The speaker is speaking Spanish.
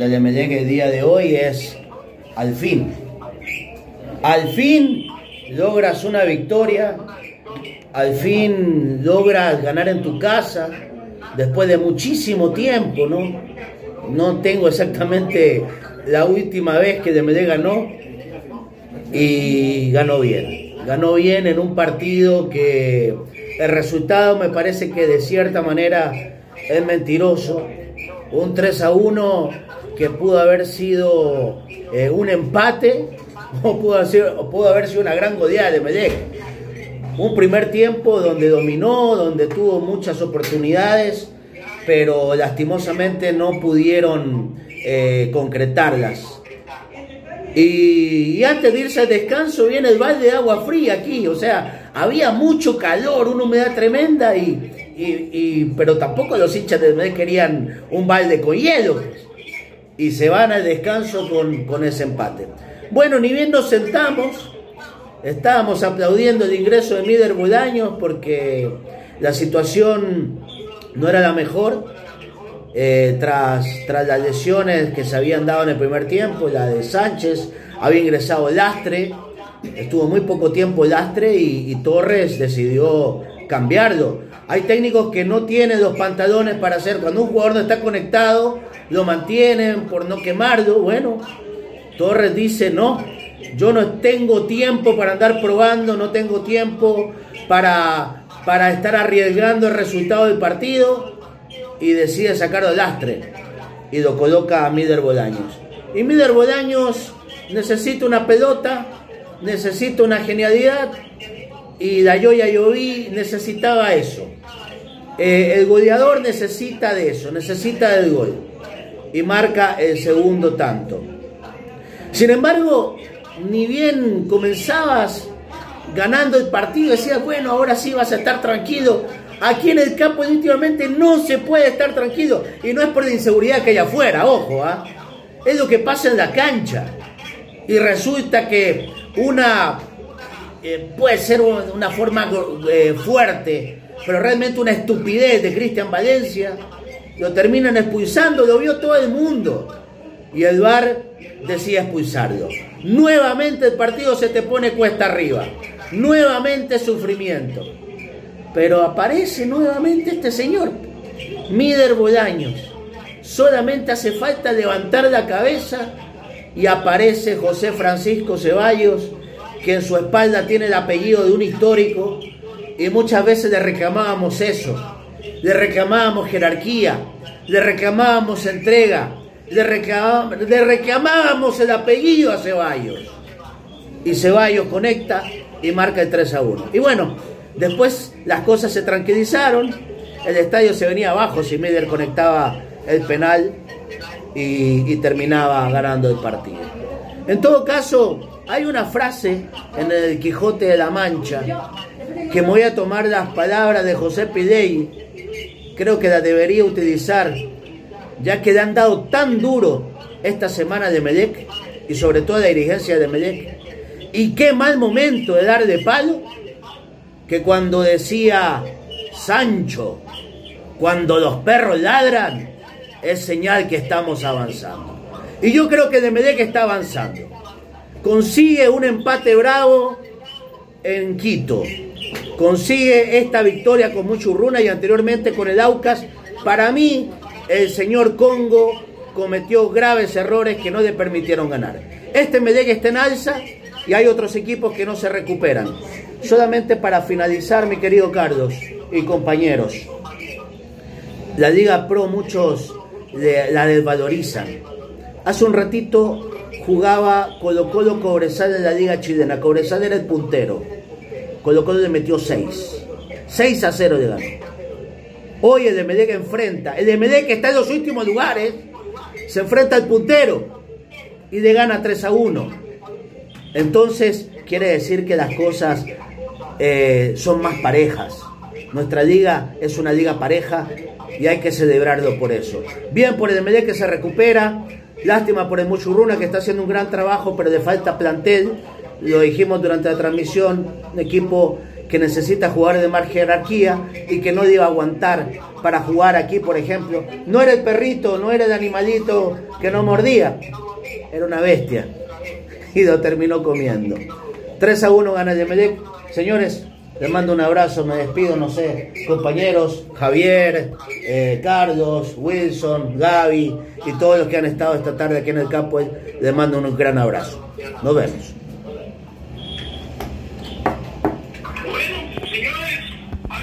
del Emelec el día de hoy es al fin. Al fin logras una victoria, al fin logras ganar en tu casa, después de muchísimo tiempo, ¿no? No tengo exactamente la última vez que Dembélé ganó y ganó bien. Ganó bien en un partido que el resultado me parece que de cierta manera es mentiroso. Un 3 a 1 que pudo haber sido eh, un empate o pudo, haber sido una gran goleada de Medellín. Un primer tiempo donde dominó, donde tuvo muchas oportunidades, pero lastimosamente no pudieron eh, concretarlas. Y, antes de irse al descanso viene el balde de agua fría aquí, o sea, había mucho calor, una humedad tremenda, y, pero tampoco los hinchas de Medellín querían un balde con hielo. Y se van al descanso con, con ese empate. Bueno, ni bien nos sentamos, estábamos aplaudiendo el ingreso de Mider Budaños porque la situación no era la mejor. Eh, tras, tras las lesiones que se habían dado en el primer tiempo, la de Sánchez, había ingresado Lastre, estuvo muy poco tiempo Lastre y, Torres decidió cambiarlo. Hay técnicos que no tienen los pantalones para hacer, cuando un jugador no está conectado, lo mantienen por no quemarlo. Bueno, Torres dice, no, yo no tengo tiempo para andar probando, no tengo tiempo para, para estar arriesgando el resultado del partido y decide sacarlo del lastre y lo coloca a Mider Bolaños. Y Mider Bolaños necesita una pelota, necesita una genialidad y la Yoya Yoví necesitaba eso. Eh, el goleador necesita de eso, necesita del gol y marca el segundo tanto. Sin embargo, ni bien comenzabas ganando el partido, decías, bueno, ahora sí vas a estar tranquilo, Aquí en el campo últimamente no se puede estar tranquilo. Y no es por la inseguridad que hay afuera, ojo, ¿ah? es lo que pasa en la cancha. Y resulta que una eh, puede ser una forma eh, fuerte, pero realmente una estupidez de Cristian Valencia. Lo terminan expulsando, lo vio todo el mundo. Y el VAR decía expulsarlo. Nuevamente el partido se te pone cuesta arriba. Nuevamente sufrimiento. Pero aparece nuevamente este señor, Mider Bolaños. Solamente hace falta levantar la cabeza y aparece José Francisco Ceballos, que en su espalda tiene el apellido de un histórico, y muchas veces le reclamábamos eso, le reclamábamos jerarquía, le reclamábamos entrega, le reclamábamos, le reclamábamos el apellido a Ceballos. Y Ceballos conecta y marca el 3 a 1. Y bueno, Después las cosas se tranquilizaron, el estadio se venía abajo si Meder conectaba el penal y, terminaba ganando el partido. En todo caso, hay una frase en el Quijote de la Mancha que me voy a tomar las palabras de José Pidey, creo que la debería utilizar, ya que le han dado tan duro esta semana de Medec y sobre todo la dirigencia de Medec. Y qué mal momento de dar de palo que cuando decía Sancho, cuando los perros ladran, es señal que estamos avanzando. Y yo creo que que está avanzando. Consigue un empate bravo en Quito. Consigue esta victoria con Muchurruna y anteriormente con el Aucas. Para mí, el señor Congo cometió graves errores que no le permitieron ganar. Este Medellín está en alza y hay otros equipos que no se recuperan. Solamente para finalizar, mi querido Carlos y compañeros, la Liga Pro muchos la desvalorizan. Hace un ratito jugaba Colo Colo Cobresal en la Liga Chilena. Cobresal era el puntero. Colo Colo le metió 6. 6 a 0 de ganó. Hoy el que enfrenta. El de que está en los últimos lugares. Se enfrenta al puntero. Y le gana 3 a 1. Entonces quiere decir que las cosas eh, son más parejas. Nuestra liga es una liga pareja y hay que celebrarlo por eso. Bien por el MD que se recupera, lástima por el Muchurruna que está haciendo un gran trabajo, pero le falta plantel. Lo dijimos durante la transmisión, un equipo que necesita jugadores de más jerarquía y que no iba a aguantar para jugar aquí, por ejemplo. No era el perrito, no era el animalito que no mordía, era una bestia y lo terminó comiendo. 3 a 1 gana Yemelec. Señores, les mando un abrazo, me despido, no sé, compañeros, Javier, eh, Carlos, Wilson, Gaby y todos los que han estado esta tarde aquí en el campo, les mando un gran abrazo. Nos vemos.